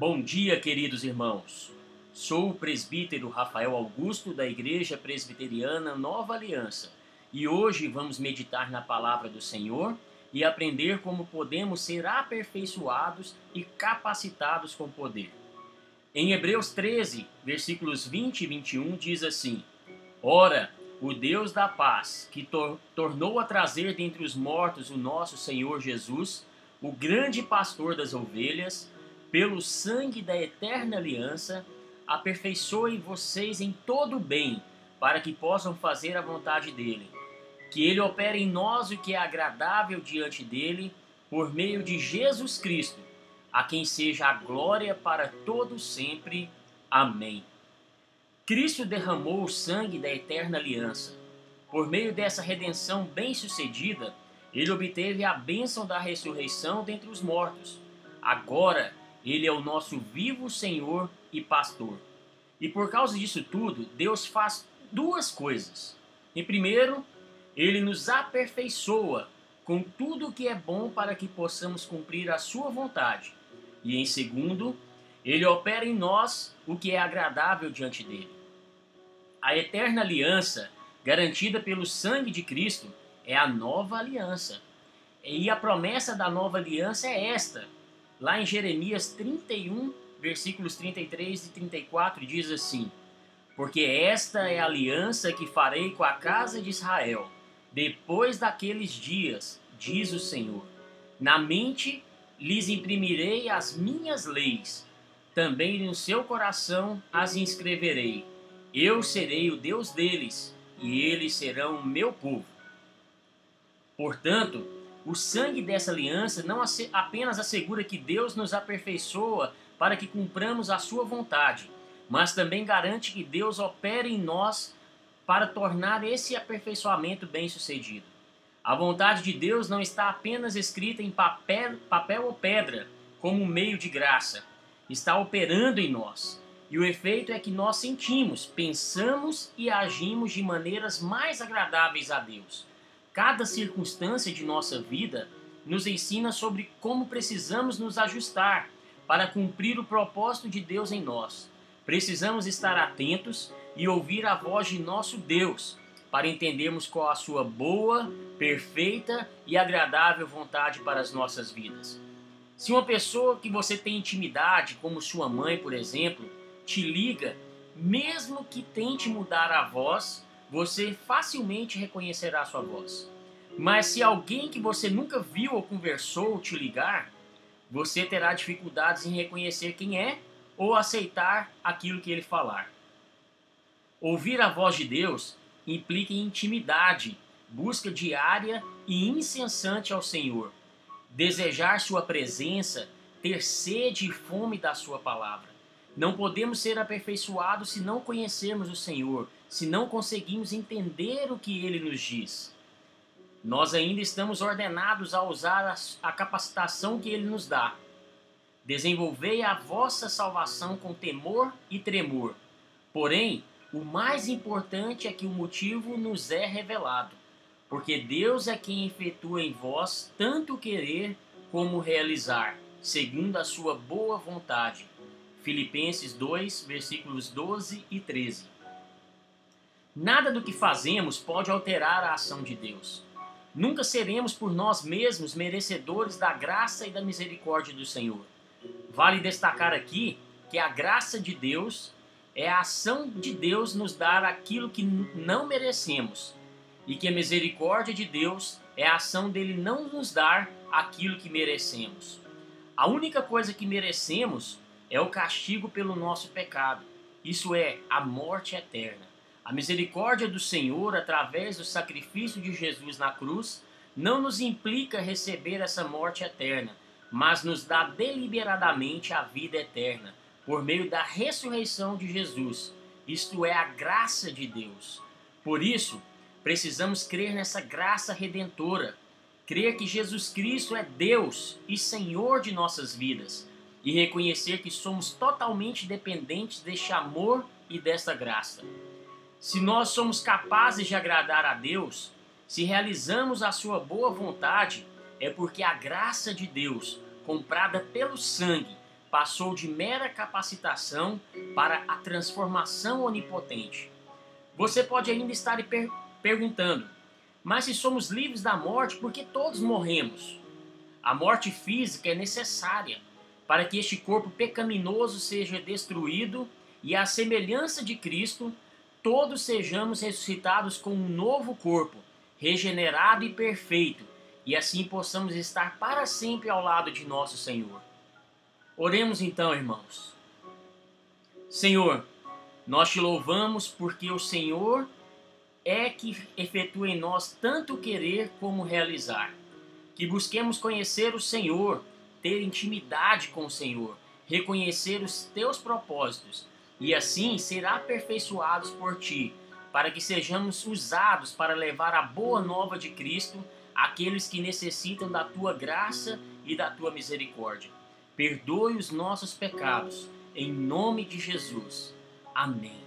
Bom dia, queridos irmãos. Sou o presbítero Rafael Augusto da Igreja Presbiteriana Nova Aliança e hoje vamos meditar na palavra do Senhor e aprender como podemos ser aperfeiçoados e capacitados com poder. Em Hebreus 13, versículos 20 e 21 diz assim: Ora, o Deus da paz, que tor tornou a trazer dentre os mortos o nosso Senhor Jesus, o grande pastor das ovelhas, pelo sangue da eterna aliança, aperfeiçoe vocês em todo o bem, para que possam fazer a vontade dele. Que ele opere em nós o que é agradável diante dele, por meio de Jesus Cristo, a quem seja a glória para todos sempre. Amém. Cristo derramou o sangue da eterna aliança. Por meio dessa redenção bem-sucedida, ele obteve a bênção da ressurreição dentre os mortos. Agora, ele é o nosso vivo Senhor e pastor. E por causa disso tudo, Deus faz duas coisas. Em primeiro, ele nos aperfeiçoa com tudo o que é bom para que possamos cumprir a sua vontade. E em segundo, ele opera em nós o que é agradável diante dele. A eterna aliança, garantida pelo sangue de Cristo, é a nova aliança. E a promessa da nova aliança é esta: Lá em Jeremias 31, versículos 33 e 34, diz assim: Porque esta é a aliança que farei com a casa de Israel, depois daqueles dias, diz o Senhor. Na mente lhes imprimirei as minhas leis, também no seu coração as inscreverei. Eu serei o Deus deles, e eles serão o meu povo. Portanto, o sangue dessa aliança não apenas assegura que Deus nos aperfeiçoa para que cumpramos a sua vontade, mas também garante que Deus opere em nós para tornar esse aperfeiçoamento bem-sucedido. A vontade de Deus não está apenas escrita em papel, papel ou pedra, como meio de graça. Está operando em nós. E o efeito é que nós sentimos, pensamos e agimos de maneiras mais agradáveis a Deus. Cada circunstância de nossa vida nos ensina sobre como precisamos nos ajustar para cumprir o propósito de Deus em nós. Precisamos estar atentos e ouvir a voz de nosso Deus para entendermos qual a sua boa, perfeita e agradável vontade para as nossas vidas. Se uma pessoa que você tem intimidade, como sua mãe, por exemplo, te liga, mesmo que tente mudar a voz, você facilmente reconhecerá sua voz. Mas se alguém que você nunca viu ou conversou te ligar, você terá dificuldades em reconhecer quem é ou aceitar aquilo que ele falar. Ouvir a voz de Deus implica intimidade, busca diária e incessante ao Senhor, desejar Sua presença, ter sede e fome da Sua palavra. Não podemos ser aperfeiçoados se não conhecermos o Senhor, se não conseguimos entender o que ele nos diz. Nós ainda estamos ordenados a usar a, capacitação que ele nos dá. Desenvolvei a vossa salvação com temor e tremor. Porém, o mais importante é que o motivo nos é revelado, porque Deus é quem efetua em vós tanto querer como realizar, segundo a sua boa vontade. Filipenses 2, versículos 12 e 13. Nada do que fazemos pode alterar a ação de Deus. Nunca seremos por nós mesmos merecedores da graça e da misericórdia do Senhor. Vale destacar aqui que a graça de Deus é a ação de Deus nos dar aquilo que não merecemos e que a misericórdia de Deus é a ação dele não nos dar aquilo que merecemos. A única coisa que merecemos é o castigo pelo nosso pecado, isso é, a morte eterna. A misericórdia do Senhor, através do sacrifício de Jesus na cruz, não nos implica receber essa morte eterna, mas nos dá deliberadamente a vida eterna, por meio da ressurreição de Jesus. Isto é a graça de Deus. Por isso, precisamos crer nessa graça redentora, crer que Jesus Cristo é Deus e Senhor de nossas vidas e reconhecer que somos totalmente dependentes deste amor e desta graça. Se nós somos capazes de agradar a Deus, se realizamos a sua boa vontade, é porque a graça de Deus, comprada pelo sangue, passou de mera capacitação para a transformação onipotente. Você pode ainda estar per perguntando: mas se somos livres da morte, por que todos morremos? A morte física é necessária para que este corpo pecaminoso seja destruído e, à semelhança de Cristo, todos sejamos ressuscitados com um novo corpo, regenerado e perfeito, e assim possamos estar para sempre ao lado de nosso Senhor. Oremos então, irmãos. Senhor, nós te louvamos porque o Senhor é que efetua em nós tanto querer como realizar. Que busquemos conhecer o Senhor, ter intimidade com o Senhor, reconhecer os teus propósitos e assim ser aperfeiçoados por ti, para que sejamos usados para levar a boa nova de Cristo àqueles que necessitam da tua graça e da tua misericórdia. Perdoe os nossos pecados, em nome de Jesus. Amém.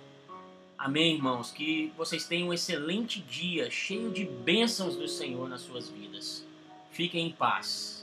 Amém, irmãos. Que vocês tenham um excelente dia, cheio de bênçãos do Senhor nas suas vidas. Fiquem em paz.